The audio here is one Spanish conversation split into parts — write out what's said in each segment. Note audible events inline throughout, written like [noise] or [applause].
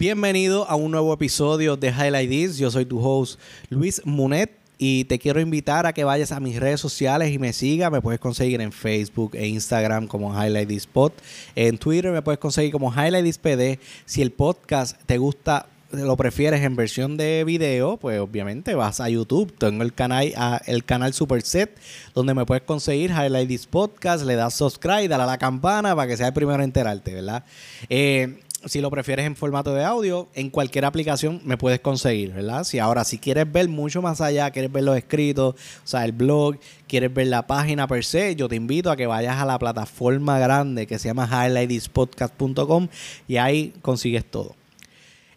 Bienvenido a un nuevo episodio de Highlight This. Yo soy tu host Luis Munet y te quiero invitar a que vayas a mis redes sociales y me sigas. Me puedes conseguir en Facebook e Instagram como Highlight This Pod. En Twitter me puedes conseguir como Highlight This PD. Si el podcast te gusta lo prefieres en versión de video, pues obviamente vas a YouTube. Tengo el canal, el canal Superset, donde me puedes conseguir Highlight This Podcast, le das subscribe, dale a la campana para que sea el primero a enterarte, ¿verdad? Eh, si lo prefieres en formato de audio, en cualquier aplicación me puedes conseguir, ¿verdad? Si ahora, si quieres ver mucho más allá, quieres ver los escritos, o sea, el blog, quieres ver la página per se, yo te invito a que vayas a la plataforma grande que se llama highlightispodcast.com y ahí consigues todo.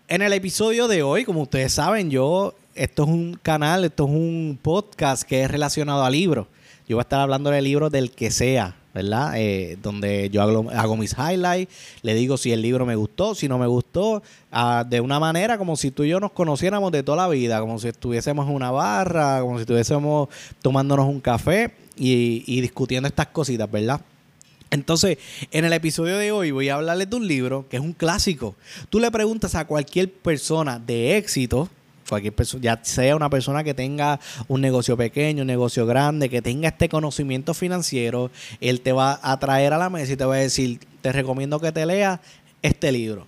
En el episodio de hoy, como ustedes saben, yo, esto es un canal, esto es un podcast que es relacionado a libros. Yo voy a estar hablando de libros del que sea, ¿verdad? Eh, donde yo hago, mis highlights, le digo si el libro me gustó, si no me gustó, ah, de una manera como si tú y yo nos conociéramos de toda la vida, como si estuviésemos en una barra, como si estuviésemos tomándonos un café y, y discutiendo estas cositas, ¿verdad? Entonces, en el episodio de hoy voy a hablarles de un libro que es un clásico. Tú le preguntas a cualquier persona de éxito, cualquier ya sea una persona que tenga un negocio pequeño, un negocio grande, que tenga este conocimiento financiero, él te va a traer a la mesa y te va a decir, te recomiendo que te leas este libro.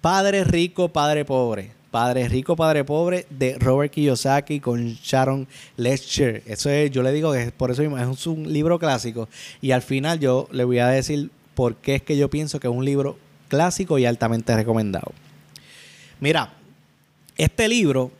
Padre rico, padre pobre. Padre Rico, Padre Pobre de Robert Kiyosaki con Sharon Lecter. Eso es, yo le digo que por eso mismo es un libro clásico. Y al final yo le voy a decir por qué es que yo pienso que es un libro clásico y altamente recomendado. Mira, este libro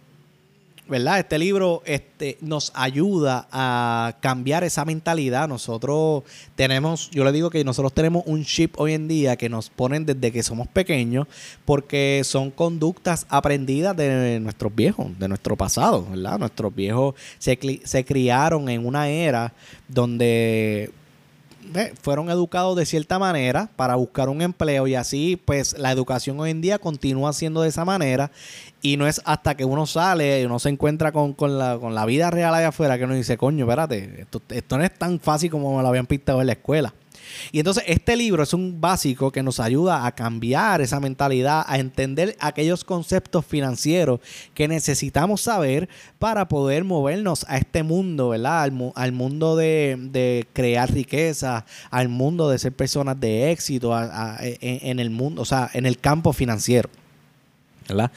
¿verdad? Este libro este, nos ayuda a cambiar esa mentalidad. Nosotros tenemos, yo le digo que nosotros tenemos un chip hoy en día que nos ponen desde que somos pequeños porque son conductas aprendidas de nuestros viejos, de nuestro pasado, ¿verdad? Nuestros viejos se, se criaron en una era donde fueron educados de cierta manera para buscar un empleo y así pues la educación hoy en día continúa siendo de esa manera y no es hasta que uno sale y uno se encuentra con, la, con la vida real allá afuera que uno dice, coño, espérate, esto, esto no es tan fácil como me lo habían pintado en la escuela. Y entonces este libro es un básico que nos ayuda a cambiar esa mentalidad, a entender aquellos conceptos financieros que necesitamos saber para poder movernos a este mundo, ¿verdad? Al, mundo de, crear riqueza, al mundo de ser personas de éxito, en, el mundo, o sea, en el campo financiero. ¿verdad?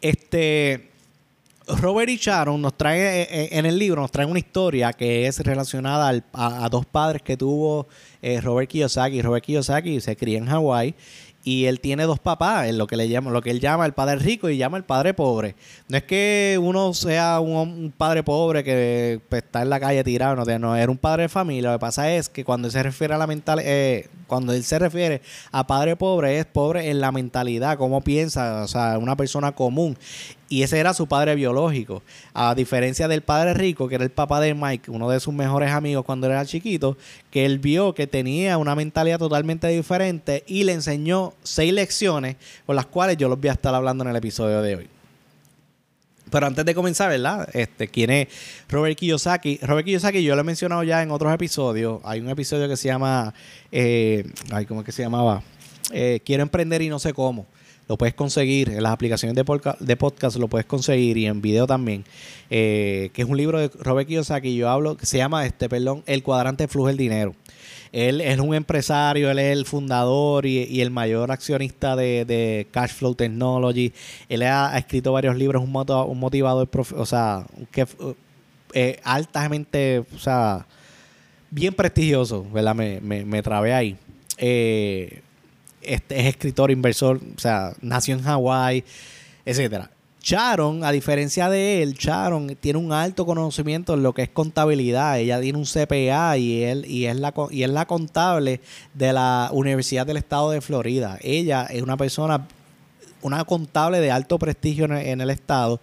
Este, Robert y Sharon nos trae eh, eh, en el libro, nos trae una historia que es relacionada a, dos padres que tuvo eh, Robert Kiyosaki. Robert Kiyosaki se cría en Hawái y él tiene dos papás, lo que le llama, lo que él llama el padre rico y llama el padre pobre. No es que uno sea un, padre pobre que pues, está en la calle tirado, no, no, era un padre de familia. Lo que pasa es que cuando él se refiere a la mental, eh, cuando él se refiere a padre pobre, es pobre en la mentalidad, cómo piensa, o sea, una persona común. Y ese era su padre biológico. A diferencia del padre rico, que era el papá de Mike, uno de sus mejores amigos cuando era chiquito, que él vio que tenía una mentalidad totalmente diferente y le enseñó seis lecciones con las cuales yo los voy a estar hablando en el episodio de hoy. Pero antes de comenzar, ¿verdad? Este, ¿quién es Robert Kiyosaki? Robert Kiyosaki yo lo he mencionado ya en otros episodios. Hay un episodio que se llama, eh, ay, ¿cómo es que se llamaba? Eh, Quiero emprender y no sé cómo lo puedes conseguir en las aplicaciones de, podcast, lo puedes conseguir y en video también, eh, que es un libro de Robert Kiyosaki, yo hablo, que se llama, este, perdón, El cuadrante flujo del dinero. Él es un empresario, él es el fundador y, el mayor accionista de, de, Cash Flow Technology. Él ha, escrito varios libros, un, un motivador, o sea, que eh, altamente, o sea, bien prestigioso, ¿verdad? Me, me, me trabé ahí. Eh, este, es escritor, inversor, o sea, nació en Hawái, etcétera. Sharon, a diferencia de él, Sharon tiene un alto conocimiento en lo que es contabilidad. Ella tiene un CPA y él y es la y es la contable de la Universidad del Estado de Florida. Ella es una persona, una contable de alto prestigio en el, estado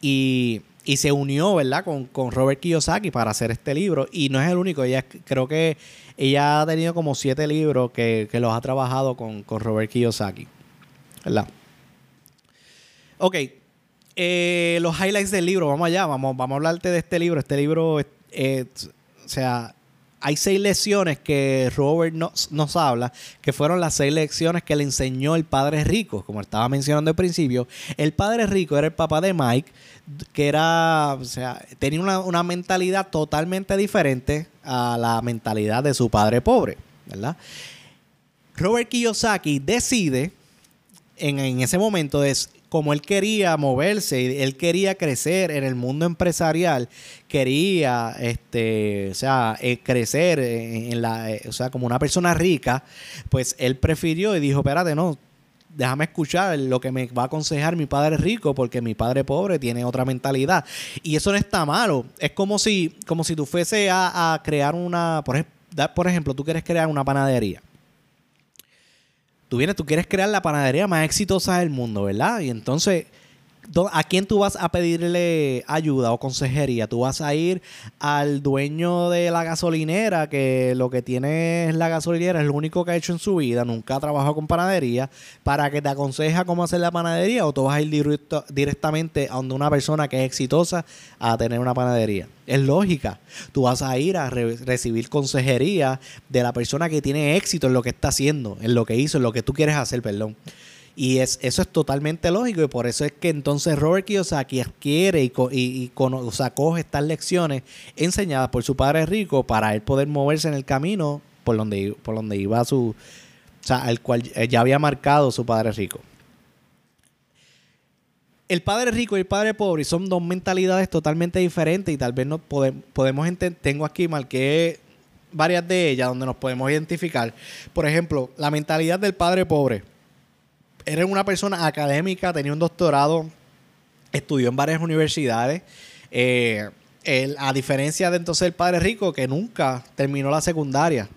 y, se unió, ¿verdad? Con, con Robert Kiyosaki para hacer este libro. Y no es el único. Ella creo que ella ha tenido como siete libros que, los ha trabajado con, Robert Kiyosaki. ¿Verdad? Ok. Eh, los highlights del libro, vamos allá, vamos, vamos a hablarte de este libro. Este libro, o sea, hay seis lecciones que Robert nos, habla, que fueron las seis lecciones que le enseñó el padre rico. Como estaba mencionando al principio, el padre rico era el papá de Mike, que era, o sea, tenía una, una mentalidad totalmente diferente a la mentalidad de su padre pobre, ¿verdad? Robert Kiyosaki decide en, en ese momento es como él quería moverse, él quería crecer en el mundo empresarial, quería, este, o sea, eh, crecer en la, eh, o sea, como una persona rica, pues él prefirió y dijo, espérate, no, déjame escuchar lo que me va a aconsejar mi padre rico, porque mi padre pobre tiene otra mentalidad. Y eso no está malo. Es como si, como si tú fuese a, crear una, por, por ejemplo, tú quieres crear una panadería tú vienes, tú quieres crear la panadería más exitosa del mundo, ¿verdad? Y entonces ¿A quién tú vas a pedirle ayuda o consejería? Tú vas a ir al dueño de la gasolinera, que lo que tiene es la gasolinera, es lo único que ha hecho en su vida, nunca ha trabajado con panadería, para que te aconseja cómo hacer la panadería, o tú vas a ir directamente a donde una persona que es exitosa a tener una panadería. Es lógica. Tú vas a ir a recibir consejería de la persona que tiene éxito en lo que está haciendo, en lo que hizo, en lo que tú quieres hacer, perdón. Y es, eso es totalmente lógico y por eso es que entonces Robert Kiyosaki adquiere y, y, sea, coge estas lecciones enseñadas por su padre rico para él poder moverse en el camino por donde, por donde iba su... O sea, al cual ya había marcado su padre rico. El padre rico y el padre pobre son dos mentalidades totalmente diferentes y tal vez no podemos entender, tengo aquí marqué varias de ellas donde nos podemos identificar. Por ejemplo, la mentalidad del padre pobre era una persona académica, tenía un doctorado, estudió en varias universidades. Eh, a diferencia de entonces el padre rico, que nunca terminó la secundaria.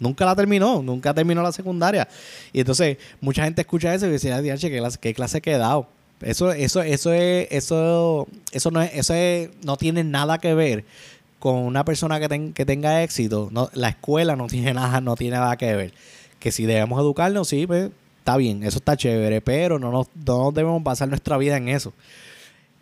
Nunca la terminó, nunca terminó la secundaria. Y entonces mucha gente escucha eso y dice, ¿qué clase, qué clase he dado? Eso, eso, eso es, eso, eso no es, eso no tiene nada que ver con una persona que, que tenga éxito. La escuela no [laughs] tiene nada, no tiene nada que ver. Que si debemos educarnos, sí, pues está bien, eso está chévere, pero no nos, no debemos basar nuestra vida en eso.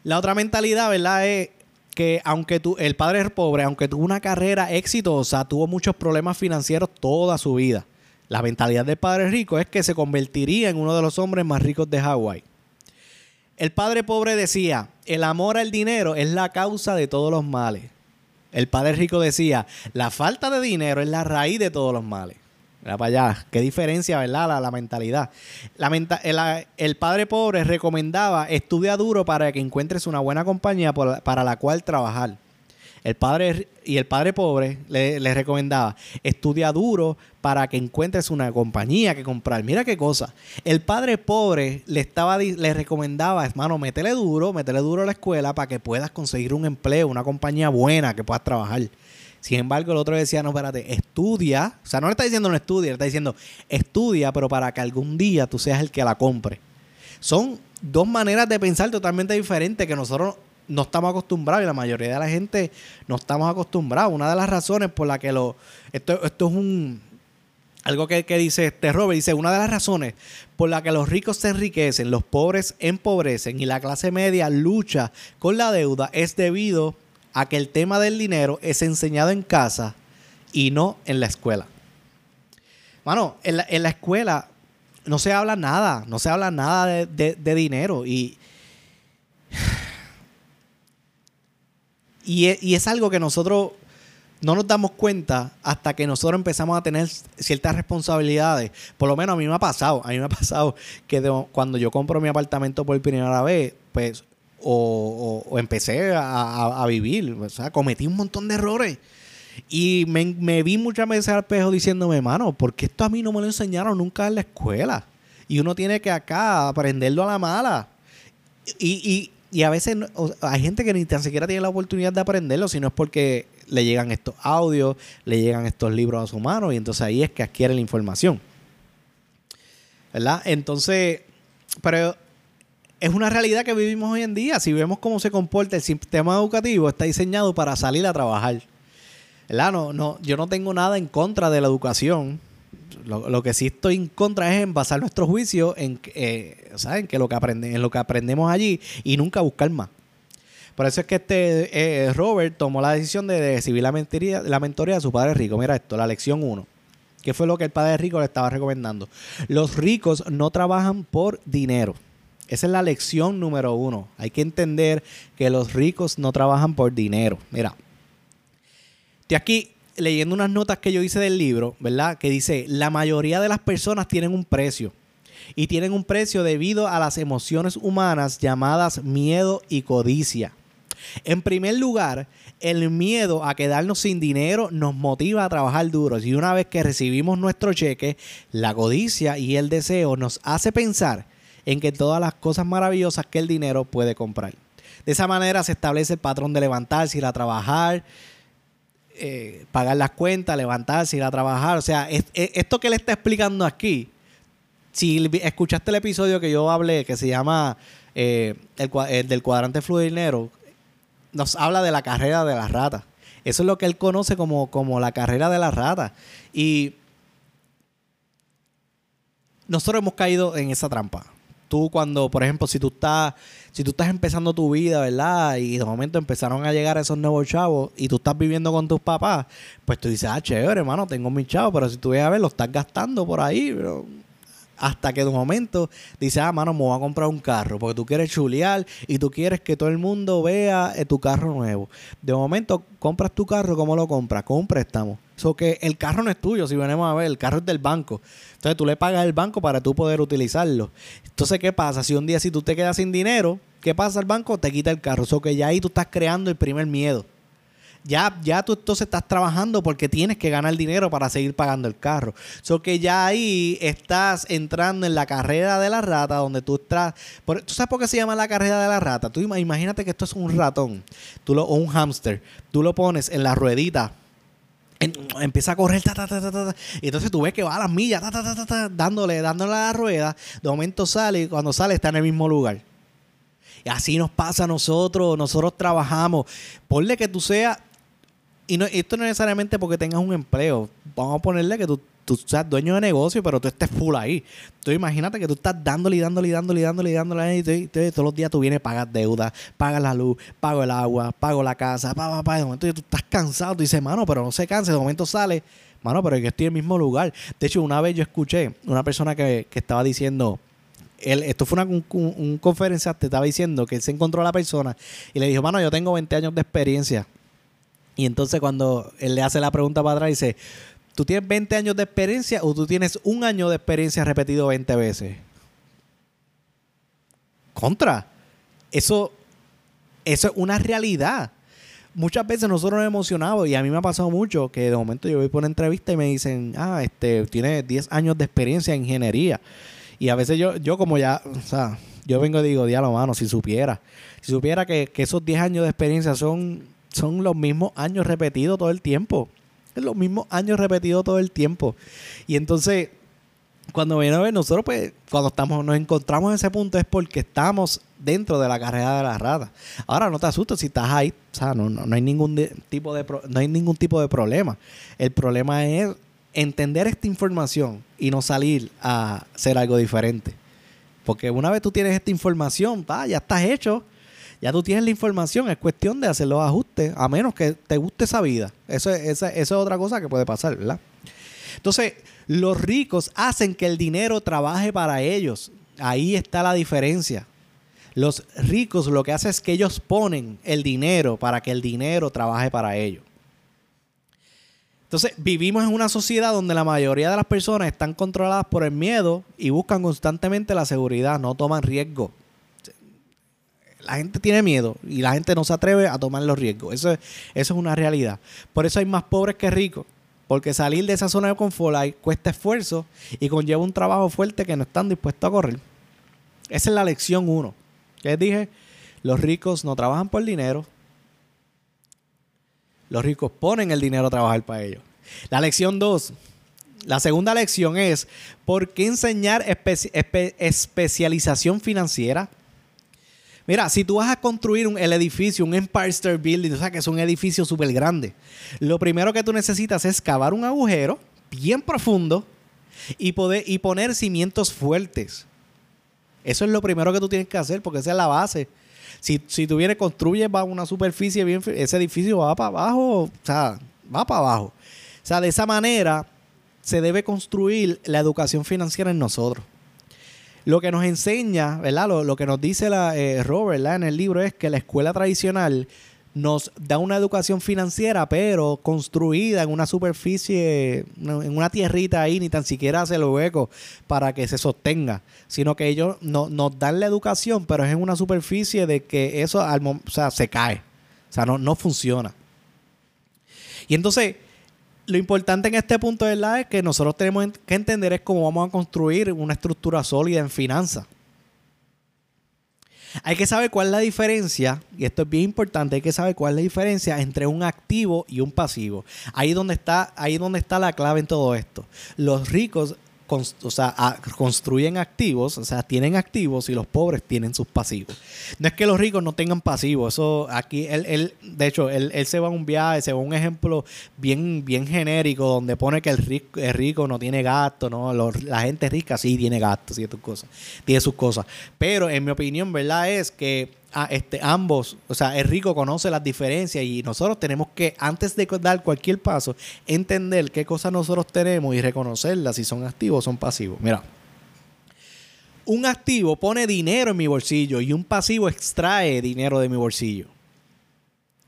La otra mentalidad, ¿verdad? Es que aunque tú, el padre es pobre, aunque tuvo una carrera exitosa, tuvo muchos problemas financieros toda su vida. La mentalidad del padre rico es que se convertiría en uno de los hombres más ricos de Hawái. El padre pobre decía, el amor al dinero es la causa de todos los males. El padre rico decía, la falta de dinero es la raíz de todos los males. Mira para allá. Qué diferencia, ¿verdad? La, mentalidad. La el, padre pobre recomendaba estudia duro para que encuentres una buena compañía para la cual trabajar. El padre y el padre pobre le, recomendaba estudia duro para que encuentres una compañía que comprar. Mira qué cosa. El padre pobre le estaba le recomendaba, hermano, métele duro, métele duro a la escuela para que puedas conseguir un empleo, una compañía buena que puedas trabajar. Sin embargo, el otro decía, no, espérate, estudia. O sea, no le está diciendo no estudia, le está diciendo estudia, pero para que algún día tú seas el que la compre. Son dos maneras de pensar totalmente diferentes que nosotros no estamos acostumbrados y la mayoría de la gente no estamos acostumbrados. Una de las razones por la que lo... Esto, esto es un... Algo que, que dice este Robert, dice, una de las razones por la que los ricos se enriquecen, los pobres empobrecen y la clase media lucha con la deuda es debido a que el tema del dinero es enseñado en casa y no en la escuela. Bueno, en la, escuela no se habla nada, no se habla nada de, dinero y, [sighs] y, es algo que nosotros no nos damos cuenta hasta que nosotros empezamos a tener ciertas responsabilidades. Por lo menos a mí me ha pasado, a mí me ha pasado que cuando yo compro mi apartamento por primera vez, pues o, empecé a, vivir. O sea, cometí un montón de errores. Y me, vi muchas veces al espejo diciéndome, hermano, ¿por qué esto a mí no me lo enseñaron nunca en la escuela? Y uno tiene que acá aprenderlo a la mala. Y, y, a veces hay gente que ni tan siquiera tiene la oportunidad de aprenderlo, sino es porque le llegan estos audios, le llegan estos libros a su mano y entonces ahí es que adquiere la información. ¿Verdad? Entonces, pero es una realidad que vivimos hoy en día. Si vemos cómo se comporta el sistema educativo, está diseñado para salir a trabajar. No, no, yo no tengo nada en contra de la educación. Lo, que sí estoy en contra es en basar nuestro juicio en, eh, que lo que en lo que aprendemos allí y nunca buscar más. Por eso es que este eh, Robert tomó la decisión de recibir la, mentoría, la mentoría de su padre rico. Mira esto, la lección 1. ¿Qué fue lo que el padre rico le estaba recomendando? Los ricos no trabajan por dinero. Esa es la lección número uno. Hay que entender que los ricos no trabajan por dinero. Mira, estoy aquí leyendo unas notas que yo hice del libro, ¿verdad? Que dice, la mayoría de las personas tienen un precio. Y tienen un precio debido a las emociones humanas llamadas miedo y codicia. En primer lugar, el miedo a quedarnos sin dinero nos motiva a trabajar duro. Y una vez que recibimos nuestro cheque, la codicia y el deseo nos hace pensar en que todas las cosas maravillosas que el dinero puede comprar. De esa manera se establece el patrón de levantarse, ir a trabajar, eh, pagar las cuentas, levantarse, ir a trabajar. O sea, esto que le está explicando aquí, si escuchaste el episodio que yo hablé, que se llama eh, el, del cuadrante fluido dinero, nos habla de la carrera de las ratas. Eso es lo que él conoce como, como la carrera de las ratas. Y nosotros hemos caído en esa trampa. Tú cuando, por ejemplo, si tú estás, si tú estás empezando tu vida, ¿verdad? Y de momento empezaron a llegar esos nuevos chavos y tú estás viviendo con tus papás, pues tú dices, ah, chévere, hermano, tengo mis chavos, pero si tú ves a ver, lo estás gastando por ahí, pero hasta que de un momento dice, ah, mano, me voy a comprar un carro, porque tú quieres chulear y tú quieres que todo el mundo vea eh, tu carro nuevo. De momento, compras tu carro, ¿cómo lo compras? Con un préstamo. Eso que el carro no es tuyo, si venimos a ver, el carro es del banco. Entonces tú le pagas al banco para tú poder utilizarlo. Entonces, ¿qué pasa? Si un día si tú te quedas sin dinero, ¿qué pasa? El banco te quita el carro. Eso que ya ahí tú estás creando el primer miedo ya, ya tú entonces estás trabajando porque tienes que ganar dinero para seguir pagando el carro. So que ya ahí estás entrando en la carrera de la rata, donde tú estás. ¿Tú sabes por qué se llama la carrera de la rata? Tú imagínate que esto es un ratón tú lo, o un hámster. Tú lo pones en la ruedita empieza a correr, y entonces tú ves que va a las millas, dándole, dándole a la rueda. De momento sale y cuando sale está en el mismo lugar. Y así nos pasa a nosotros, nosotros trabajamos. Ponle que tú seas y no, esto no necesariamente porque tengas un empleo. Vamos a ponerle que tú, tú seas dueño de negocio, pero tú estés full ahí. Entonces imagínate que tú estás dándole y dándole y dándole y dándole y dándole y, todos los días tú vienes a pagar deuda, pagas la luz, pago el agua, pago la casa, pa, pa, pa. De momento tú estás cansado, tú dices, mano, pero no se canse. De momento sale, mano, pero yo estoy en el mismo lugar. De hecho, una vez yo escuché una persona que, estaba diciendo, él, esto fue una, un, conferencia, te estaba diciendo que él se encontró a la persona y le dijo, mano, yo tengo 20 años de experiencia y entonces cuando él le hace la pregunta para atrás, dice, ¿tú tienes 20 años de experiencia o tú tienes un año de experiencia repetido 20 veces? Contra. Eso, eso es una realidad. Muchas veces nosotros nos emocionamos y a mí me ha pasado mucho que de momento yo voy por una entrevista y me dicen, ah, este, tiene 10 años de experiencia en ingeniería. Y a veces yo, yo como ya, o sea, yo vengo y digo, diablo, mano, si supiera, si supiera que, que esos 10 años de experiencia son son los mismos años repetidos todo el tiempo. Es los mismos años repetidos todo el tiempo. Y entonces, cuando viene a ver, nosotros, pues, cuando estamos, nos encontramos en ese punto es porque estamos dentro de la carrera de la rata. Ahora no te asustes si estás ahí, o sea, no, no, hay ningún tipo de no hay ningún tipo de problema. El problema es entender esta información y no salir a hacer algo diferente. Porque una vez tú tienes esta información, ya estás hecho ya tú tienes la información, es cuestión de hacer los ajustes, a menos que te guste esa vida. Eso, eso es otra cosa que puede pasar, ¿verdad? Entonces, los ricos hacen que el dinero trabaje para ellos. Ahí está la diferencia. Los ricos lo que hacen es que ellos ponen el dinero para que el dinero trabaje para ellos. Entonces, vivimos en una sociedad donde la mayoría de las personas están controladas por el miedo y buscan constantemente la seguridad, no toman riesgo la gente tiene miedo y la gente no se atreve a tomar los riesgos. Eso, eso es una realidad. Por eso hay más pobres que ricos. Porque salir de esa zona de confort cuesta esfuerzo y conlleva un trabajo fuerte que no están dispuestos a correr. Esa es la lección uno. Que dije, los ricos no trabajan por dinero. Los ricos ponen el dinero a trabajar para ellos. La lección dos. La segunda lección es, ¿por qué enseñar especialización financiera? Mira, si tú vas a construir un, el edificio, un Empire State Building, o sea, que es un edificio súper grande, lo primero que tú necesitas es cavar un agujero bien profundo y, poder, y poner cimientos fuertes. Eso es lo primero que tú tienes que hacer porque esa es la base. Si, si tú vienes, construyes una superficie bien, ese edificio va para abajo, o sea, va para abajo. O sea, de esa manera se debe construir la educación financiera en nosotros. Lo que nos enseña, ¿verdad? Lo, que nos dice la, eh, Robert en el libro es que la escuela tradicional nos da una educación financiera, pero construida en una superficie, en una tierrita ahí, ni tan siquiera hace el hueco para que se sostenga, sino que ellos no, nos dan la educación, pero es en una superficie de que eso al, o sea, se cae, o sea, no, no funciona. Y entonces, lo importante en este punto de la es que nosotros tenemos que entender es cómo vamos a construir una estructura sólida en finanzas. Hay que saber cuál es la diferencia, y esto es bien importante, hay que saber cuál es la diferencia entre un activo y un pasivo. Ahí donde está, ahí donde está la clave en todo esto. Los ricos o sea, construyen activos, o sea, tienen activos y los pobres tienen sus pasivos. No es que los ricos no tengan pasivos, eso aquí, él, él de hecho, él, se va a un viaje, se va a un ejemplo bien, bien genérico donde pone que el rico, el rico no tiene gasto, ¿no? la gente rica sí tiene gastos y cosas, tiene sus cosas. Pero en mi opinión, ¿verdad? Es que este, ambos, o sea, el rico conoce las diferencias y nosotros tenemos que, antes de dar cualquier paso, entender qué cosas nosotros tenemos y reconocerlas si son activos o son pasivos. Mira, un activo pone dinero en mi bolsillo y un pasivo extrae dinero de mi bolsillo.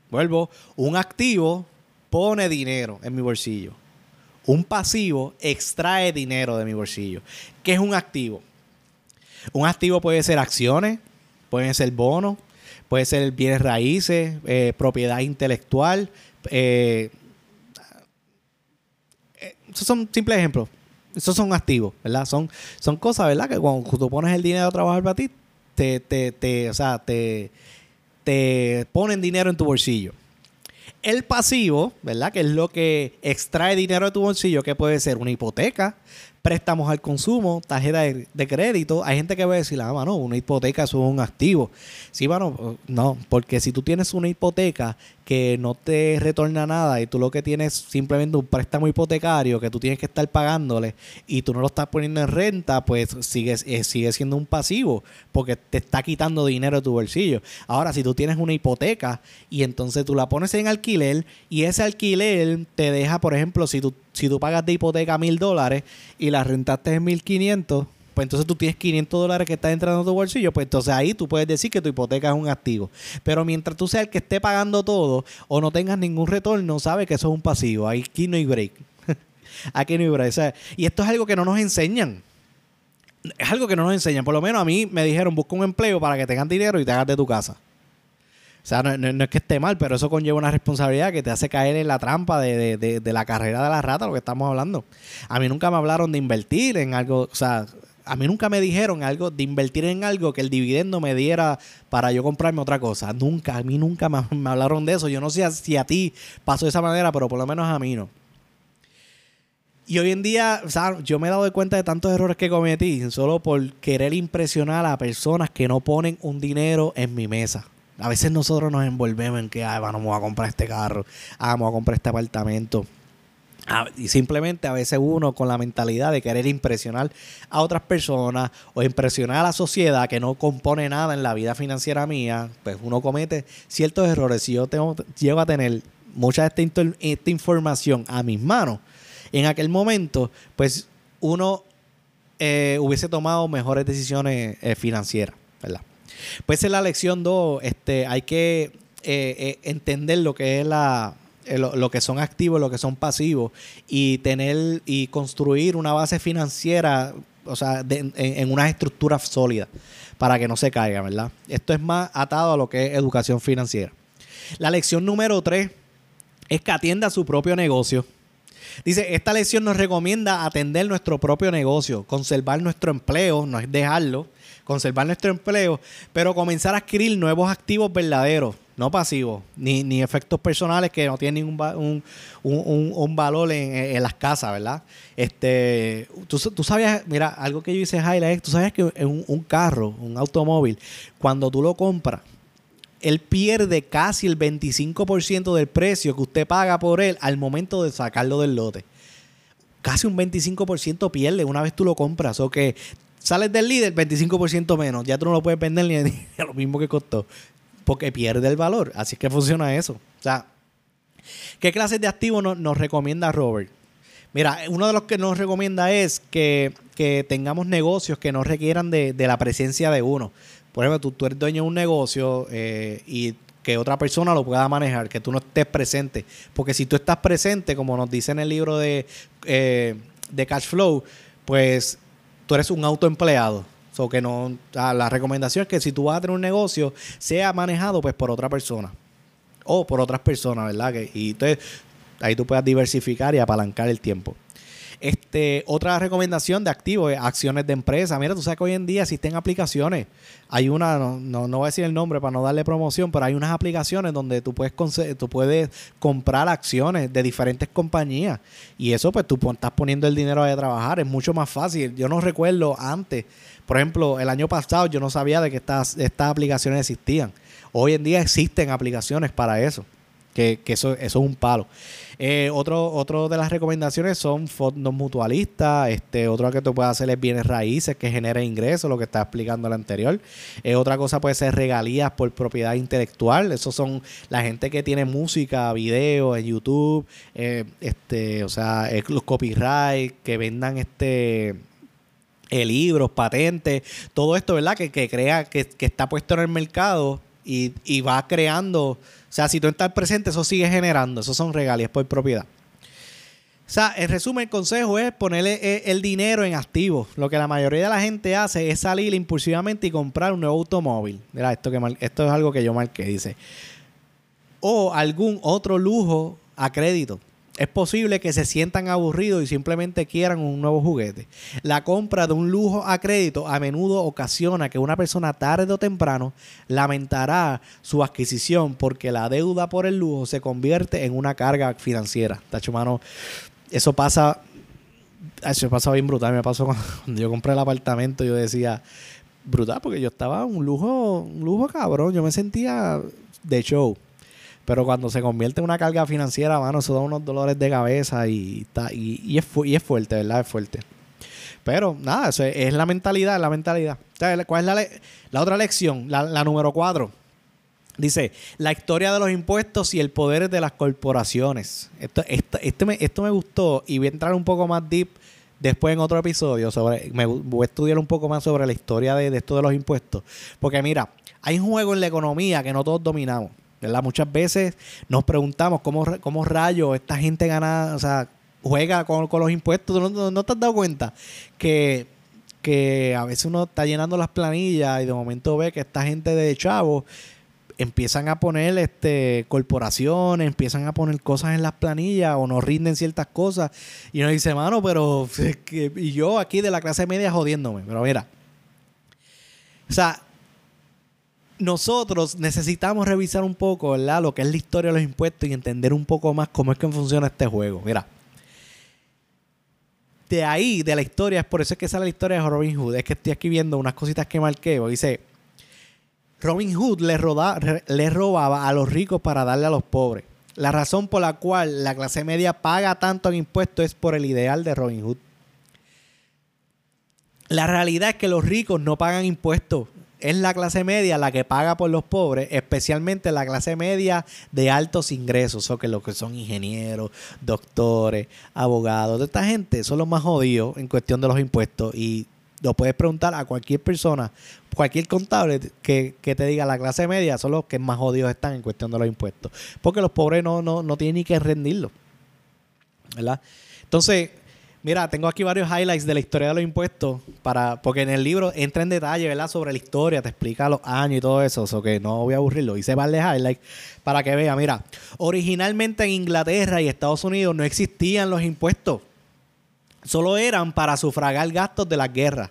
Vuelvo, un activo pone dinero en mi bolsillo. Un pasivo extrae dinero de mi bolsillo. ¿Qué es un activo? Un activo puede ser acciones, Pueden ser bonos, puede ser bienes raíces, eh, propiedad intelectual. Eh, eh, esos son simples ejemplos. Esos son activos, ¿verdad? Son, son cosas, ¿verdad? Que cuando tú pones el dinero a trabajar para ti, te, te, te, o sea, te, te ponen dinero en tu bolsillo. El pasivo, ¿verdad? Que es lo que extrae dinero de tu bolsillo, que puede ser una hipoteca, préstamos al consumo, tarjeta de, crédito. Hay gente que va a decir, ah, mano, una hipoteca es un activo. Sí, bueno, no, porque si tú tienes una hipoteca que no te retorna nada y tú lo que tienes simplemente un préstamo hipotecario que tú tienes que estar pagándole y tú no lo estás poniendo en renta, pues sigue, eh, sigue siendo un pasivo porque te está quitando dinero de tu bolsillo. Ahora, si tú tienes una hipoteca y entonces tú la pones en alquiler y ese alquiler te deja, por ejemplo, si tú, si tú pagas de hipoteca mil dólares y la rentaste en mil quinientos, pues entonces tú tienes 500 dólares que están entrando en tu bolsillo, pues entonces ahí tú puedes decir que tu hipoteca es un activo. Pero mientras tú seas el que esté pagando todo o no tengas ningún retorno, sabes que eso es un pasivo. Aquí no hay break. [laughs] aquí no hay break. y esto es algo que no nos enseñan. Es algo que no nos enseñan. Por lo menos a mí me dijeron, busca un empleo para que tengas dinero y te hagas de tu casa. O sea, no, es que esté mal, pero eso conlleva una responsabilidad que te hace caer en la trampa de, de, de, la carrera de la rata, lo que estamos hablando. A mí nunca me hablaron de invertir en algo, o sea, a mí nunca me dijeron algo de invertir en algo que el dividendo me diera para yo comprarme otra cosa. Nunca, a mí nunca me, hablaron de eso. Yo no sé si a ti pasó de esa manera, pero por lo menos a mí no. Y hoy en día, o sea, yo me he dado cuenta de tantos errores que cometí solo por querer impresionar a personas que no ponen un dinero en mi mesa. A veces nosotros nos envolvemos en que, ay, voy a comprar este carro, ah, voy a comprar este apartamento y simplemente a veces uno con la mentalidad de querer impresionar a otras personas o impresionar a la sociedad que no compone nada en la vida financiera mía, pues uno comete ciertos errores. Si yo tengo, llego a tener mucha de esta, esta información a mis manos, en aquel momento, pues uno eh, hubiese tomado mejores decisiones eh, financieras, ¿verdad? Pues en la lección 2, este, hay que eh, entender lo que es la eh, lo, que son activos, lo que son pasivos, y tener y construir una base financiera, o sea, en, una estructura sólida para que no se caiga, ¿verdad? Esto es más atado a lo que es educación financiera. La lección número tres es que atienda su propio negocio. Dice, esta lección nos recomienda atender nuestro propio negocio, conservar nuestro empleo, no es dejarlo, conservar nuestro empleo, pero comenzar a adquirir nuevos activos verdaderos, no pasivos, ni, ni efectos personales que no tienen un, un, valor en, las casas, ¿verdad? Este, tú, tú sabías, mira, algo que yo hice highlight, tú sabes que un, un carro, un automóvil, cuando tú lo compras, él pierde casi el 25% del precio que usted paga por él al momento de sacarlo del lote. Casi un 25% pierde una vez tú lo compras. O que sales del líder, 25% menos. Ya tú no lo puedes vender ni, [laughs] a lo mismo que costó. Porque pierde el valor. Así es que funciona eso. O sea, ¿qué clases de activos nos recomienda Robert? Mira, uno de los que nos recomienda es que, tengamos negocios que no requieran de, la presencia de uno. Por ejemplo, tú, eres dueño de un negocio eh, y que otra persona lo pueda manejar, que tú no estés presente. Porque si tú estás presente, como nos dice en el libro de, eh, de Cash Flow, pues tú eres un autoempleado. So que no, la recomendación es que si tú vas a tener un negocio, sea manejado pues por otra persona. O por otras personas, ¿verdad? Que, y entonces ahí tú puedas diversificar y apalancar el tiempo. Este, otra recomendación de activos es acciones de empresa. Mira, tú sabes que hoy en día existen aplicaciones. Hay una, no, no, voy a decir el nombre para no darle promoción, pero hay unas aplicaciones donde tú puedes, tú puedes comprar acciones de diferentes compañías. Y eso, pues tú estás poniendo el dinero a trabajar. Es mucho más fácil. Yo no recuerdo antes, por ejemplo, el año pasado yo no sabía de que estas aplicaciones existían. Hoy en día existen aplicaciones para eso. Que, eso, eso es un palo. Eh, otro, otro de las recomendaciones son fondos mutualistas. Este, otra que tú puedes hacer es bienes raíces que generen ingresos, lo que está explicando el anterior. Eh, otra cosa puede ser regalías por propiedad intelectual. Esos son la gente que tiene música, video en YouTube, eh, este, o sea, los copyright, que vendan este libros, patentes, todo esto, ¿verdad? Que, que crea, que, que está puesto en el mercado y, y va creando sea, si tú estás presente, eso sigue generando. Eso son regalías por propiedad. O sea, en resumen, el consejo es ponerle eh, el dinero en activos. Lo que la mayoría de la gente hace es salir impulsivamente y comprar un nuevo automóvil. Mira, esto, que esto es algo que yo marqué, dice. O algún otro lujo a crédito es posible que se sientan aburridos y simplemente quieran un nuevo juguete. La compra de un lujo a crédito a menudo ocasiona que una persona tarde o temprano lamentará su adquisición porque la deuda por el lujo se convierte en una carga financiera. Tacho, eso pasa, eso pasa bien brutal. Me pasó [laughs] cuando yo compré el apartamento, yo decía, brutal, porque yo estaba un lujo, un lujo cabrón. Yo me sentía de show. Pero cuando se convierte en una carga financiera, mano, eso da unos dolores de cabeza y, y, es, y es fuerte, ¿verdad? Es fuerte. Pero nada, eso es, la mentalidad, la mentalidad. ¿Cuál es la, la otra lección? La, número cuatro. Dice, la historia de los impuestos y el poder de las corporaciones. Esto, esto, esto, me, esto me gustó y voy a entrar un poco más deep después en otro episodio. sobre Voy a estudiar un poco más sobre la historia de, de esto de los impuestos. Porque mira, hay un juego en la economía que no todos dominamos. Muchas veces nos preguntamos cómo, cómo rayos esta gente gana, o sea, juega con, los impuestos. ¿No, te has dado cuenta que, que a veces uno está llenando las planillas y de momento ve que esta gente de chavo empiezan a poner este corporaciones, empiezan a poner cosas en las planillas o no rinden ciertas cosas y uno dice, mano, pero [laughs] y yo aquí de la clase media jodiéndome, pero mira, o sea, nosotros necesitamos revisar un poco, ¿verdad? Lo que es la historia de los impuestos y entender un poco más cómo es que funciona este juego. Mira. De ahí, de la historia, es por eso es que sale la historia de Robin Hood. Es que estoy aquí viendo unas cositas que marqué. Dice, Robin Hood le, le robaba a los ricos para darle a los pobres. La razón por la cual la clase media paga tanto en impuestos es por el ideal de Robin Hood. La realidad es que los ricos no pagan impuestos es la clase media la que paga por los pobres, especialmente la clase media de altos ingresos, o que los que son ingenieros, doctores, abogados, de esta gente son los más jodidos en cuestión de los impuestos y lo puedes preguntar a cualquier persona, cualquier contable que, te diga la clase media son los que más jodidos están en cuestión de los impuestos, porque los pobres no, no, no tienen ni que rendirlo. ¿Verdad? Entonces, Mira, tengo aquí varios highlights de la historia de los impuestos, para, porque en el libro entra en detalle, ¿verdad? Sobre la historia, te explica los años y todo eso, o que no voy a aburrirlo. Hice varios highlights para que vea, mira, originalmente en Inglaterra y Estados Unidos no existían los impuestos, solo eran para sufragar gastos de las guerras.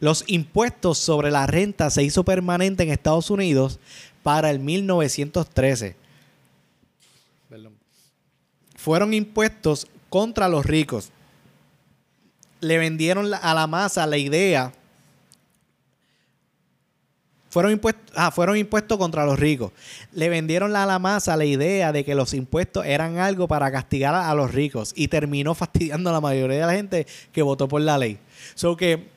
Los impuestos sobre la renta se hizo permanente en Estados Unidos para el 1913. Fueron impuestos contra los ricos le vendieron a la masa la idea. Fueron impuestos, ah, fueron impuestos contra los ricos. Le vendieron a la masa la idea de que los impuestos eran algo para castigar a, los ricos y terminó [laughs] fastidiando a la mayoría de la gente que votó por la ley. So que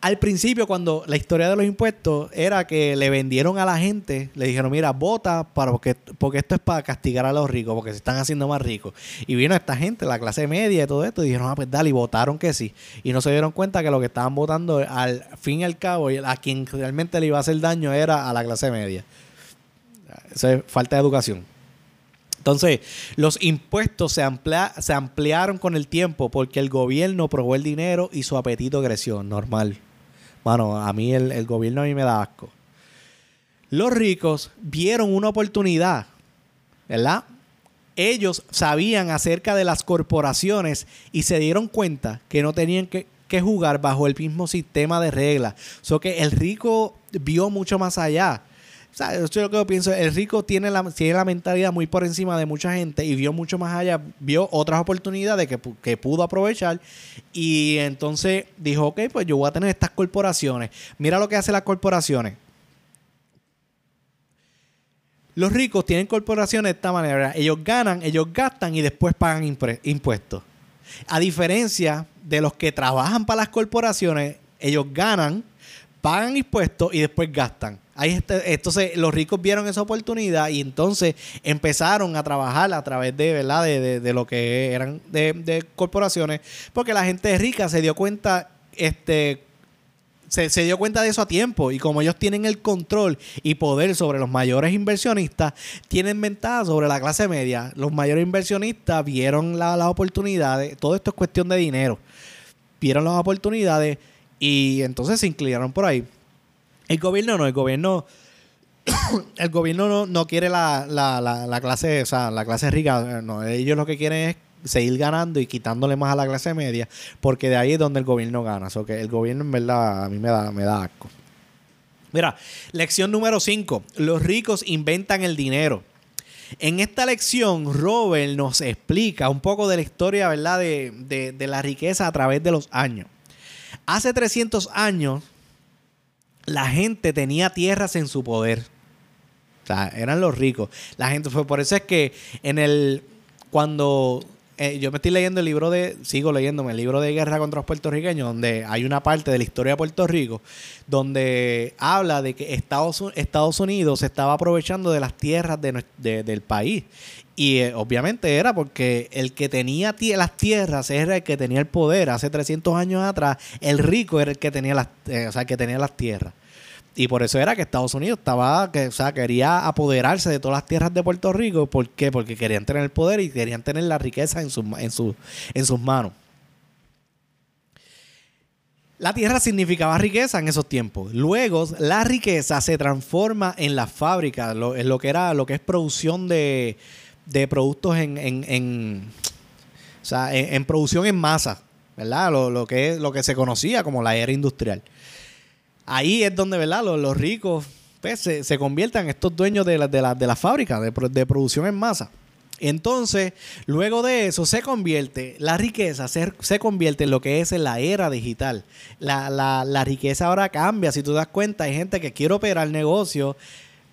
al principio, cuando la historia de los impuestos era que le vendieron a la gente, le dijeron, mira, vota para porque, porque esto es para castigar a los ricos, porque se están haciendo más ricos. Y vino esta gente, la clase media y todo esto, y dijeron, ah, pues dale, y votaron que sí. Y no se dieron cuenta que lo que estaban votando, al fin y al cabo, a quien realmente le iba a hacer daño era a la clase media. Es falta de educación. Entonces, los impuestos se, se ampliaron con el tiempo porque el gobierno probó el dinero y su apetito creció, normal. Bueno, a mí el, gobierno a mí me da asco. Los ricos vieron una oportunidad, ¿verdad? Ellos sabían acerca de las corporaciones y se dieron cuenta que no tenían que, jugar bajo el mismo sistema de reglas. So que el rico vio mucho más allá. O sea, lo que yo pienso. El rico tiene la, tiene la mentalidad muy por encima de mucha gente y vio mucho más allá, vio otras oportunidades que, que pudo aprovechar y entonces dijo, ok, pues yo voy a tener estas corporaciones. Mira lo que hacen las corporaciones. Los ricos tienen corporaciones de esta manera. Ellos ganan, ellos gastan y después pagan impuestos. A diferencia de los que trabajan para las corporaciones, ellos ganan, pagan impuestos y después gastan. Ahí entonces los ricos vieron esa oportunidad y entonces empezaron a trabajar a través de, ¿verdad? De, lo que eran de, corporaciones, porque la gente rica se dio cuenta, este, se, se, dio cuenta de eso a tiempo y como ellos tienen el control y poder sobre los mayores inversionistas, tienen ventaja sobre la clase media. Los mayores inversionistas vieron las la oportunidades, todo esto es cuestión de dinero, vieron las oportunidades y entonces se inclinaron por ahí. El gobierno no, el gobierno, [coughs] el gobierno no, quiere la, clase, o sea, la clase rica. No, ellos lo que quieren es seguir ganando y quitándole más a la clase media, porque de ahí es donde el gobierno gana. O que el gobierno en verdad a mí me da, me da asco. Mira, lección número 5. Los ricos inventan el dinero. En esta lección, Robert nos explica un poco de la historia, ¿verdad? De, de, de la riqueza a través de los años. Hace 300 años, la gente tenía tierras en su poder. O sea, eran los ricos. La gente fue por eso es que en el cuando eh, yo me estoy leyendo el libro de sigo leyéndome el libro de guerra contra los puertorriqueños donde hay una parte de la historia de Puerto Rico donde habla de que Estados, Unidos se estaba aprovechando de las tierras del país y eh, obviamente era porque el que tenía las tierras era el que tenía el poder. Hace 300 años atrás, el rico era el que tenía las, eh, o sea, que tenía las tierras. Y por eso era que Estados Unidos estaba, o sea, quería apoderarse de todas las tierras de Puerto Rico. ¿Por qué? Porque querían tener el poder y querían tener la riqueza en, en, en sus manos. La tierra significaba riqueza en esos tiempos. Luego, la riqueza se transforma en la fábrica, en lo que era, lo que es producción de, de productos en, en, en o sea, en, producción en masa, ¿verdad? Lo, lo, que lo que se conocía como la era industrial. Ahí es donde, ¿verdad? Los, ricos pues, se, se, convierten en estos dueños de la, de la, de la fábrica de, de producción en masa. Entonces, luego de eso se convierte, la riqueza se, se, convierte en lo que es la era digital. La, la, la riqueza ahora cambia. Si tú das cuenta, hay gente que quiere operar el negocio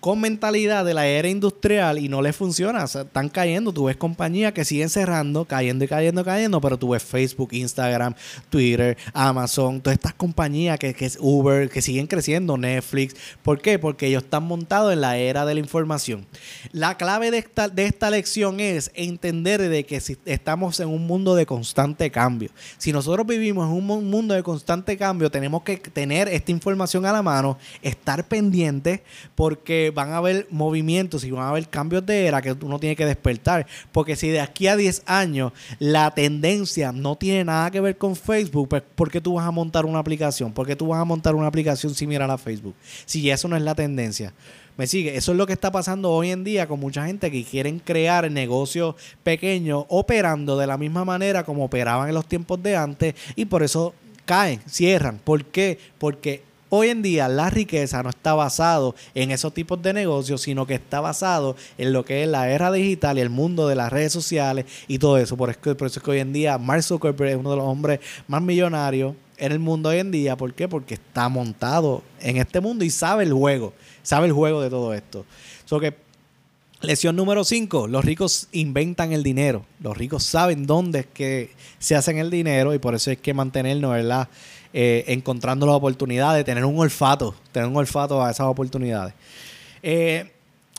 con mentalidad de la era industrial y no les funciona. están cayendo. Tú ves compañías que siguen cerrando, cayendo y cayendo, cayendo, pero tú ves Facebook, Instagram, Twitter, Amazon, todas estas compañías que, es Uber, que siguen creciendo, Netflix. ¿Por qué? Porque ellos están montados en la era de la información. La clave de esta, de esta lección es entender de que estamos en un mundo de constante cambio. Si nosotros vivimos en un mundo de constante cambio, tenemos que tener esta información a la mano, estar pendientes, porque van a haber movimientos y van a haber cambios de era que uno tiene que despertar. Porque si de aquí a 10 años la tendencia no tiene nada que ver con Facebook, pues ¿por qué tú vas a montar una aplicación? ¿Por qué tú vas a montar una aplicación similar a Facebook? Si eso no es la tendencia. ¿Me sigue? Eso es lo que está pasando hoy en día con mucha gente que quieren crear negocios pequeños operando de la misma manera como operaban en los tiempos de antes y por eso caen, cierran. ¿Por qué? Porque Hoy en día la riqueza no está basado en esos tipos de negocios, sino que está basado en lo que es la era digital y el mundo de las redes sociales y todo eso. Por eso, es que hoy en día Mark Zuckerberg es uno de los hombres más millonarios en el mundo hoy en día. ¿Por qué? Porque está montado en este mundo y sabe el juego, sabe el juego de todo esto. So que Lección número 5. Los ricos inventan el dinero. Los ricos saben dónde es que se hacen el dinero y por eso es que mantenernos, ¿verdad? Eh, encontrando las oportunidades, tener un olfato, tener un olfato a esas oportunidades. Eh,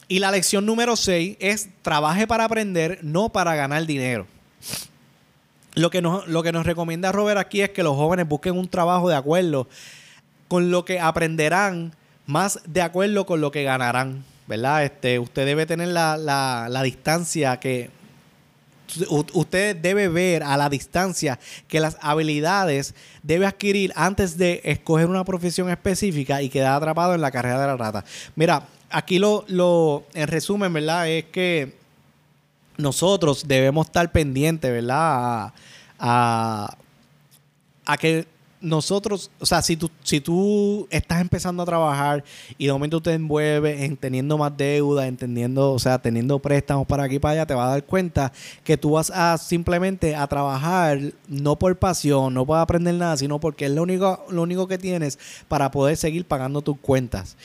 y la lección número 6 es trabaje para aprender, no para ganar dinero. Lo que, nos, lo que nos recomienda Robert aquí es que los jóvenes busquen un trabajo de acuerdo con lo que aprenderán, más de acuerdo con lo que ganarán. ¿Verdad? Este, usted debe tener la, la distancia que usted debe ver a la distancia que las habilidades debe adquirir antes de escoger una profesión específica y quedar atrapado en la carrera de la rata. Mira, aquí lo, lo en resumen, ¿verdad? Es que nosotros debemos estar pendientes, ¿verdad? a, a que nosotros, o sea, si tú, si tú estás empezando a trabajar y de momento te envuelves en teniendo más deuda, entendiendo, o sea, teniendo préstamos para aquí y para allá, te vas a dar cuenta que tú vas a simplemente a trabajar no por pasión, no para aprender nada, sino porque es lo único, lo único que tienes para poder seguir pagando tus cuentas.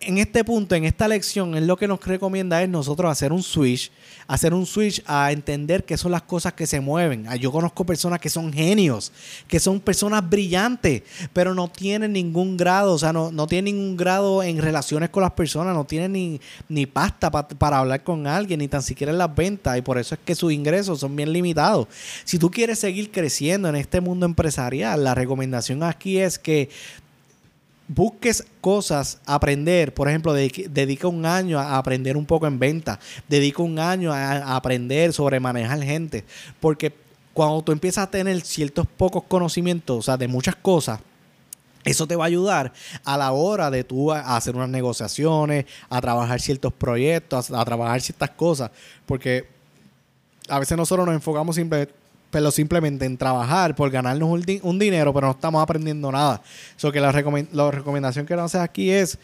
En este punto, en esta lección, es lo que nos recomienda es nosotros hacer un switch, hacer un switch a entender qué son las cosas que se mueven. Ah, yo conozco personas que son genios, que son personas brillantes, pero no tienen ningún grado, o sea, no, no tienen ningún grado en relaciones con las personas, no tienen ni, ni pasta para hablar con alguien, ni tan siquiera en las ventas, y por eso es que sus ingresos son bien limitados. Si tú quieres seguir creciendo en este mundo empresarial, la recomendación aquí es que busques cosas, aprender, por ejemplo, dedica un año a aprender un poco en venta, dedica un año a, aprender sobre manejar gente, porque cuando tú empiezas a tener ciertos pocos conocimientos, o sea, de muchas cosas, eso te va a ayudar a la hora de tú hacer unas negociaciones, a trabajar ciertos proyectos, a, a trabajar ciertas cosas, porque a veces nosotros nos enfocamos simplemente pero simplemente en trabajar por ganarnos un, dinero, pero no estamos aprendiendo nada. Que la, recomendación que nos hace aquí es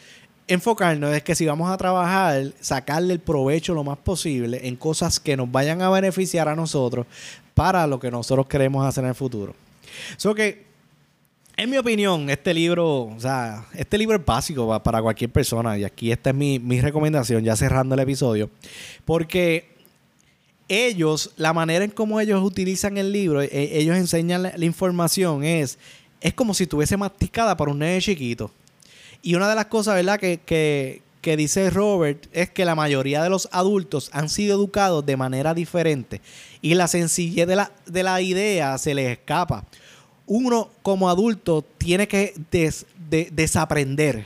enfocarnos es que si vamos a trabajar, sacarle el provecho lo más posible en cosas que nos vayan a beneficiar a nosotros para lo que nosotros queremos hacer en el futuro. Que, en mi opinión, este libro, o sea, este libro es básico para cualquier persona y aquí esta es mi, mi recomendación, ya cerrando el episodio, porque ellos, la manera en cómo ellos utilizan el libro, e, ellos enseñan la, información, es, es como si estuviese masticada por un nene chiquito. Y una de las cosas, ¿verdad?, que, que, dice Robert es que la mayoría de los adultos han sido educados de manera diferente y la sencillez de la, de la idea se les escapa. Uno como adulto tiene que desaprender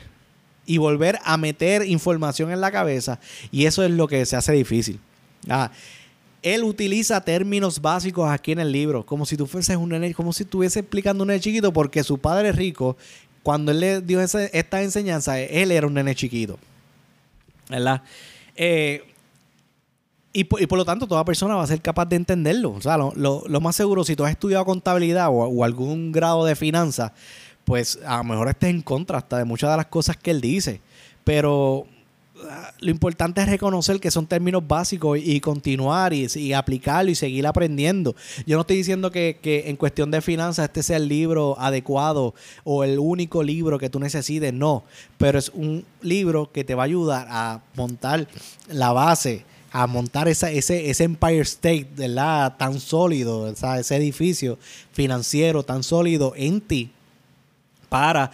y volver a meter información en la cabeza y eso es lo que se hace difícil. Ah, él utiliza términos básicos aquí en el libro, como si tú fueses un nene, como si estuviese explicando un nene chiquito, porque su padre es rico, cuando él le dio esta enseñanza, él era un nene chiquito. ¿Verdad? Eh, y, por, lo tanto, toda persona va a ser capaz de entenderlo. O sea, lo, más seguro, si tú has estudiado contabilidad o, o algún grado de finanzas, pues a lo mejor estés en contra hasta de muchas de las cosas que él dice. Pero lo importante es reconocer que son términos básicos y continuar y, aplicarlo y seguir aprendiendo. Yo no estoy diciendo que, en cuestión de finanzas este sea el libro adecuado o el único libro que tú necesites, no, pero es un libro que te va a ayudar a montar la base a montar ese, Empire State, ¿verdad? Tan sólido, ese edificio financiero tan sólido en ti para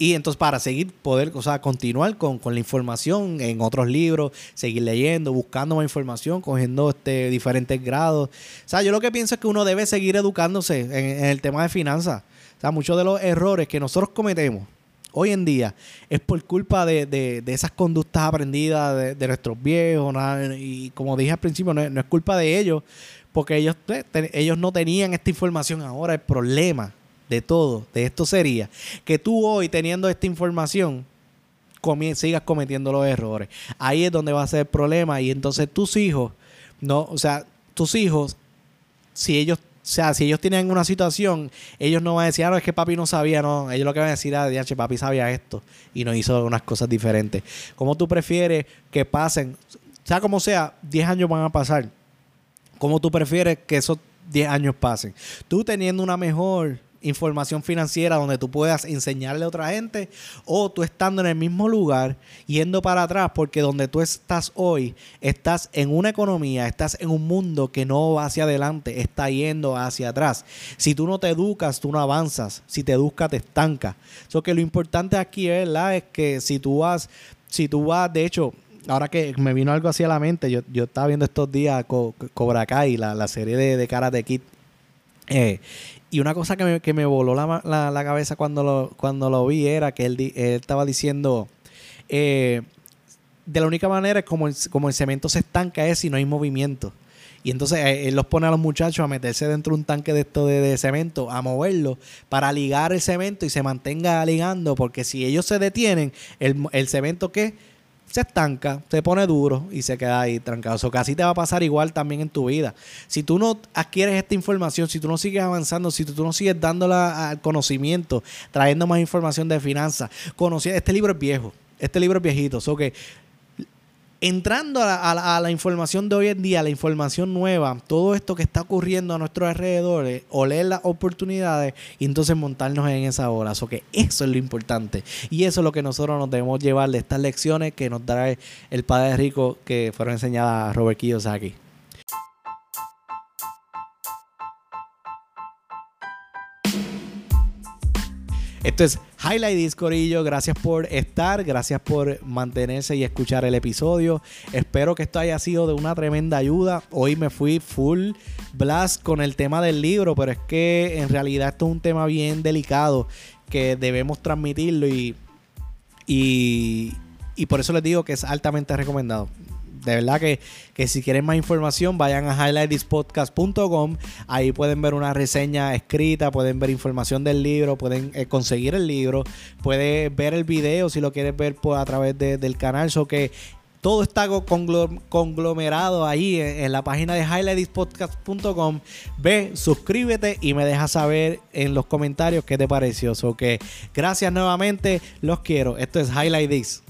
y entonces para seguir, poder, o sea, continuar con, la información en otros libros, seguir leyendo, buscando más información, cogiendo este, diferentes grados. O sea, yo lo que pienso es que uno debe seguir educándose en, el tema de finanzas. O sea, muchos de los errores que nosotros cometemos hoy en día es por culpa de, esas conductas aprendidas de, nuestros viejos. Y como dije al principio, no, es culpa de ellos, porque ellos, eh, ellos no tenían esta información ahora. El problema de todo, de esto sería que tú hoy teniendo esta información sigas cometiendo los errores. Ahí es donde va a ser el problema y entonces tus hijos, no, o sea, tus hijos, si ellos o sea, si ellos tienen una situación, ellos no van a decir, ah, no, es que papi no sabía, no. Ellos lo que van a decir, ah, DH, papi sabía esto y no hizo unas cosas diferentes. ¿Cómo tú prefieres que pasen, sea como sea, 10 años van a pasar? ¿Cómo tú prefieres que esos 10 años pasen? Tú teniendo una mejor información financiera donde tú puedas enseñarle a otra gente o tú estando en el mismo lugar yendo para atrás porque donde tú estás hoy estás en una economía, estás en un mundo que no va hacia adelante, está yendo hacia atrás. Si tú no te educas, tú no avanzas. Si te educas, te estancas. So que lo importante aquí ¿verdad? es que si tú vas, si tú vas, de hecho, ahora que me vino algo así a la mente, yo, yo estaba viendo estos días Cobra Kai, la, la serie de, de Karate. Eh, y una cosa que me, que me voló la, la, cabeza cuando lo, cuando lo vi era que él, estaba diciendo, eh, de la única manera como el, como el cemento se estanca es si no hay movimiento. Y entonces eh, él los pone a los muchachos a meterse dentro de un tanque de esto de, de, cemento, a moverlo, para ligar el cemento y se mantenga ligando, porque si ellos se detienen, el, el cemento que se estanca, se pone duro y se queda ahí trancado. Eso casi te va a pasar igual también en tu vida. Si tú no adquieres esta información, si tú no sigues avanzando, si tú no sigues dándola al conocimiento, trayendo más información de finanzas, conociendo, este libro es viejo, este libro es viejito, o que entrando a la, información de hoy en día, la información nueva, todo esto que está ocurriendo a nuestros alrededores, oler las oportunidades y entonces montarnos en esa hora. So que eso es lo importante. Y eso es lo que nosotros nos debemos llevar de estas lecciones que nos trae el Padre Rico que fueron enseñadas a Robert Kiyosaki. Esto es Highlight Discorillo. Gracias por estar, gracias por mantenerse y escuchar el episodio. Espero que esto haya sido de una tremenda ayuda. Hoy me fui full blast con el tema del libro, pero es que en realidad esto es un tema bien delicado que debemos transmitirlo y, y, y por eso les digo que es altamente recomendado de verdad que, si quieren más información, vayan a highlightispodcast.com. Ahí pueden ver una reseña escrita, pueden ver información del libro, pueden eh, conseguir el libro, pueden ver el video si lo quieres ver a través del canal. So que todo está conglomerado ahí en, la página de highlightispodcast.com. Ve, suscríbete y me deja saber en los comentarios qué te pareció. So que gracias nuevamente, los quiero. Esto es Highlight This.